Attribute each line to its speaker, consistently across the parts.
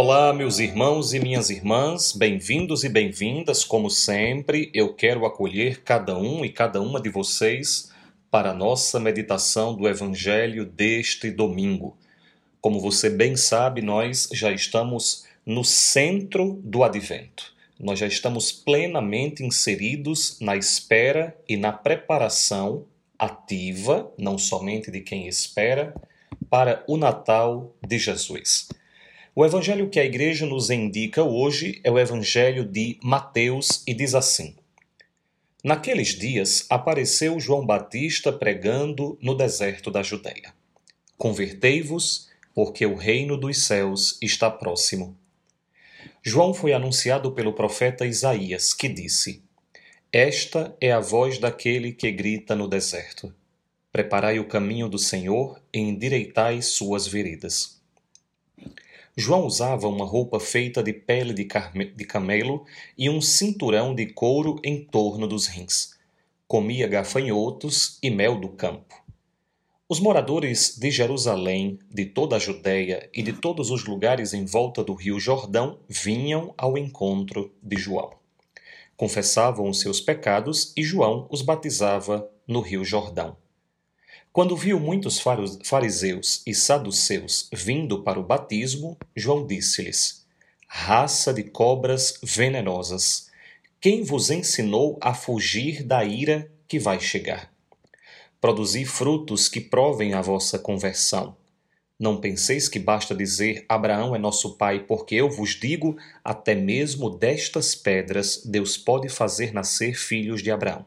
Speaker 1: Olá, meus irmãos e minhas irmãs, bem-vindos e bem-vindas. Como sempre, eu quero acolher cada um e cada uma de vocês para a nossa meditação do Evangelho deste domingo. Como você bem sabe, nós já estamos no centro do advento. Nós já estamos plenamente inseridos na espera e na preparação ativa, não somente de quem espera, para o Natal de Jesus. O evangelho que a igreja nos indica hoje é o evangelho de Mateus e diz assim: Naqueles dias apareceu João Batista pregando no deserto da Judéia: Convertei-vos, porque o reino dos céus está próximo. João foi anunciado pelo profeta Isaías, que disse: Esta é a voz daquele que grita no deserto: Preparai o caminho do Senhor e endireitai suas veredas. João usava uma roupa feita de pele de, de camelo e um cinturão de couro em torno dos rins. Comia gafanhotos e mel do campo. Os moradores de Jerusalém, de toda a Judéia e de todos os lugares em volta do rio Jordão vinham ao encontro de João. Confessavam os seus pecados e João os batizava no rio Jordão. Quando viu muitos fariseus e saduceus vindo para o batismo, João disse-lhes: Raça de cobras venenosas, quem vos ensinou a fugir da ira que vai chegar? Produzi frutos que provem a vossa conversão. Não penseis que basta dizer Abraão é nosso pai, porque eu vos digo, até mesmo destas pedras Deus pode fazer nascer filhos de Abraão.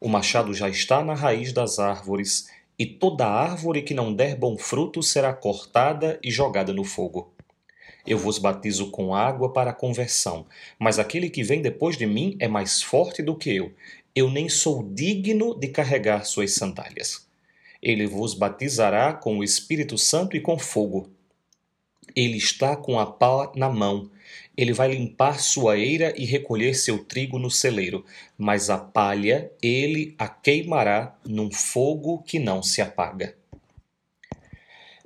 Speaker 1: O machado já está na raiz das árvores, e toda árvore que não der bom fruto será cortada e jogada no fogo. Eu vos batizo com água para a conversão, mas aquele que vem depois de mim é mais forte do que eu. Eu nem sou digno de carregar suas sandálias. Ele vos batizará com o Espírito Santo e com fogo. Ele está com a pá na mão ele vai limpar sua eira e recolher seu trigo no celeiro, mas a palha ele a queimará num fogo que não se apaga.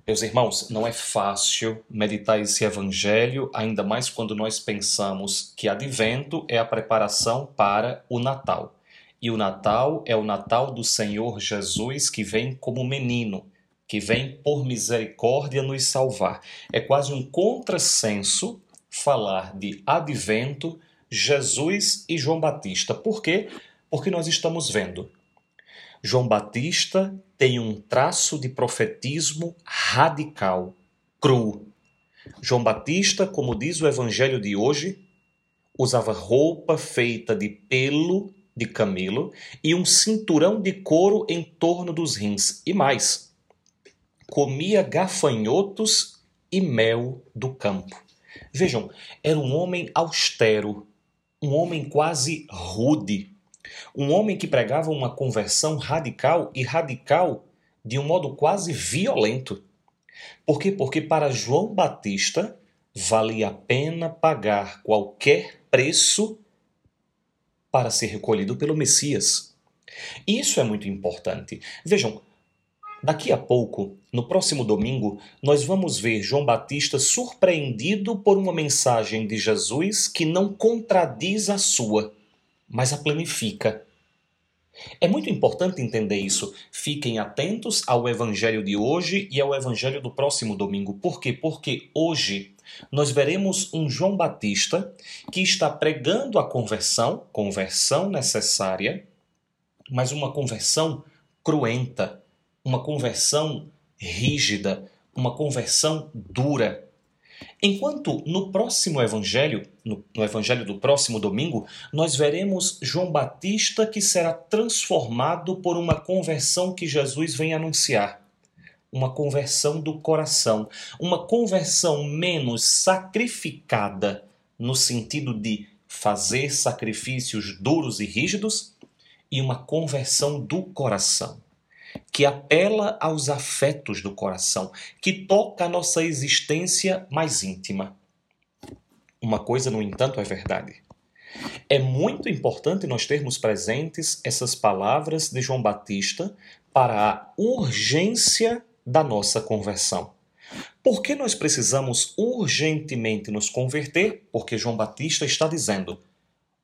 Speaker 1: Meus irmãos, não é fácil meditar esse evangelho, ainda mais quando nós pensamos que advento é a preparação para o Natal. E o Natal é o Natal do Senhor Jesus que vem como menino, que vem por misericórdia nos salvar. É quase um contrassenso falar de advento, Jesus e João Batista. Por quê? Porque nós estamos vendo. João Batista tem um traço de profetismo radical, cru. João Batista, como diz o evangelho de hoje, usava roupa feita de pelo de camelo e um cinturão de couro em torno dos rins. E mais, comia gafanhotos e mel do campo. Vejam, era um homem austero, um homem quase rude, um homem que pregava uma conversão radical e radical de um modo quase violento. Por quê? Porque para João Batista valia a pena pagar qualquer preço para ser recolhido pelo Messias. Isso é muito importante. Vejam, Daqui a pouco, no próximo domingo, nós vamos ver João Batista surpreendido por uma mensagem de Jesus que não contradiz a sua, mas a planifica. É muito importante entender isso. Fiquem atentos ao evangelho de hoje e ao evangelho do próximo domingo. Por quê? Porque hoje nós veremos um João Batista que está pregando a conversão, conversão necessária, mas uma conversão cruenta uma conversão rígida, uma conversão dura. Enquanto no próximo evangelho, no, no, evangelho do próximo domingo, nós veremos João Batista que será transformado por uma conversão que Jesus vem anunciar. Uma conversão do coração, uma conversão menos sacrificada, no sentido de fazer sacrifícios duros e rígidos, e uma conversão do coração que apela aos afetos do coração, que toca a nossa existência mais íntima. Uma coisa, no entanto, é verdade. É muito importante nós termos presentes essas palavras de João Batista para a urgência da nossa conversão. Por que nós precisamos urgentemente nos converter? Porque João Batista está dizendo: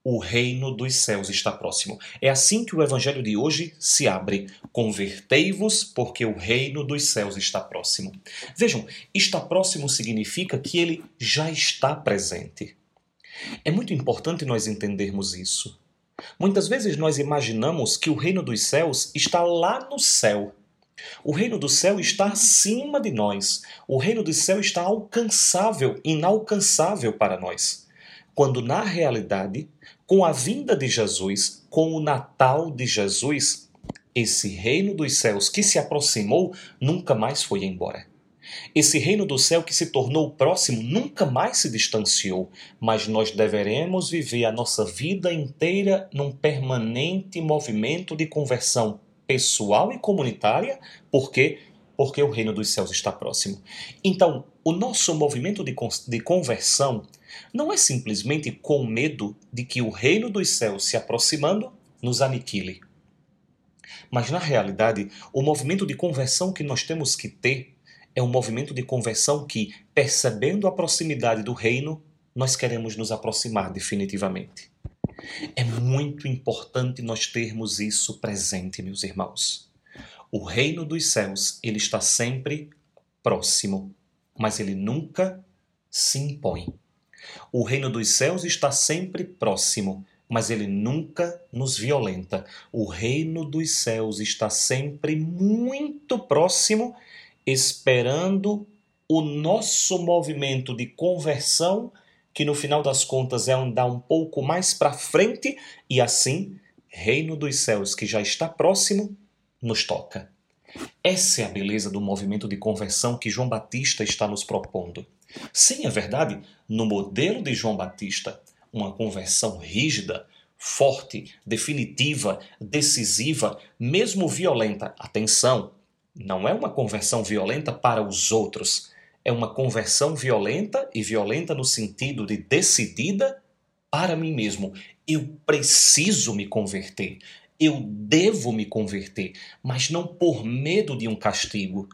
Speaker 1: o reino dos céus está próximo. É assim que o evangelho de hoje se abre. Convertei-vos, porque o reino dos céus está próximo. Vejam, está próximo significa que ele já está presente. É muito importante nós entendermos isso. Muitas vezes nós imaginamos que o reino dos céus está lá no céu. O reino do céu está acima de nós. O reino do céu está alcançável, inalcançável para nós. Quando na realidade, com a vinda de Jesus, com o Natal de Jesus, esse reino dos céus que se aproximou nunca mais foi embora. Esse reino do céu que se tornou próximo nunca mais se distanciou, mas nós deveremos viver a nossa vida inteira num permanente movimento de conversão pessoal e comunitária, porque porque o reino dos céus está próximo. Então, o nosso movimento de, de conversão não é simplesmente com medo de que o reino dos céus se aproximando nos aniquile. Mas, na realidade, o movimento de conversão que nós temos que ter é um movimento de conversão que, percebendo a proximidade do reino, nós queremos nos aproximar definitivamente. É muito importante nós termos isso presente, meus irmãos. O reino dos céus, ele está sempre próximo, mas ele nunca se impõe. O reino dos céus está sempre próximo, mas ele nunca nos violenta. O reino dos céus está sempre muito próximo esperando o nosso movimento de conversão, que no final das contas é andar um pouco mais para frente e assim, reino dos céus que já está próximo, nos toca. Essa é a beleza do movimento de conversão que João Batista está nos propondo. Sim, é verdade, no modelo de João Batista, uma conversão rígida, forte, definitiva, decisiva, mesmo violenta. Atenção, não é uma conversão violenta para os outros, é uma conversão violenta e violenta no sentido de decidida para mim mesmo. Eu preciso me converter, eu devo me converter, mas não por medo de um castigo,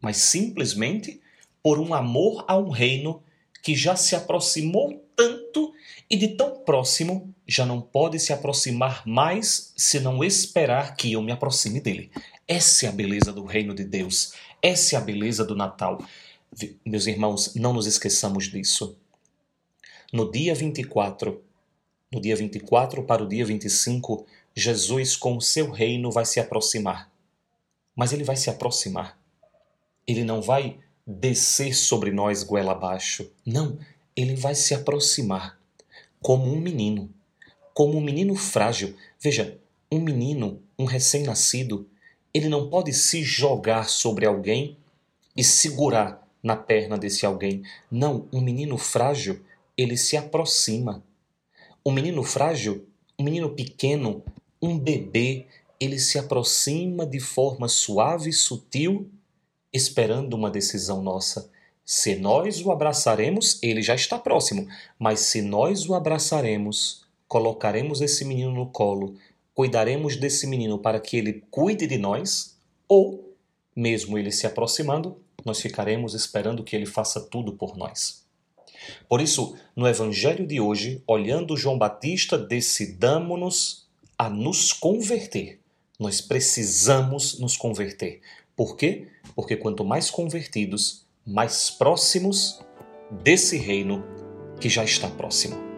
Speaker 1: mas simplesmente por um amor a um reino que já se aproximou tanto e de tão próximo já não pode se aproximar mais se não esperar que eu me aproxime dele. Essa é a beleza do reino de Deus. Essa é a beleza do Natal. Meus irmãos, não nos esqueçamos disso. No dia 24, no dia 24 para o dia 25, Jesus com o seu reino vai se aproximar. Mas ele vai se aproximar. Ele não vai descer sobre nós goela abaixo. Não, ele vai se aproximar como um menino, como um menino frágil. Veja, um menino, um recém-nascido, ele não pode se jogar sobre alguém e segurar na perna desse alguém. Não, um menino frágil, ele se aproxima. Um menino frágil, um menino pequeno, um bebê, ele se aproxima de forma suave e sutil, esperando uma decisão nossa. Se nós o abraçaremos, ele já está próximo, mas se nós o abraçaremos, colocaremos esse menino no colo, cuidaremos desse menino para que ele cuide de nós, ou, mesmo ele se aproximando, nós ficaremos esperando que ele faça tudo por nós. Por isso, no Evangelho de hoje, olhando João Batista, decidamos-nos a nos converter. Nós precisamos nos converter. Por quê? Porque quanto mais convertidos, mais próximos desse reino que já está próximo.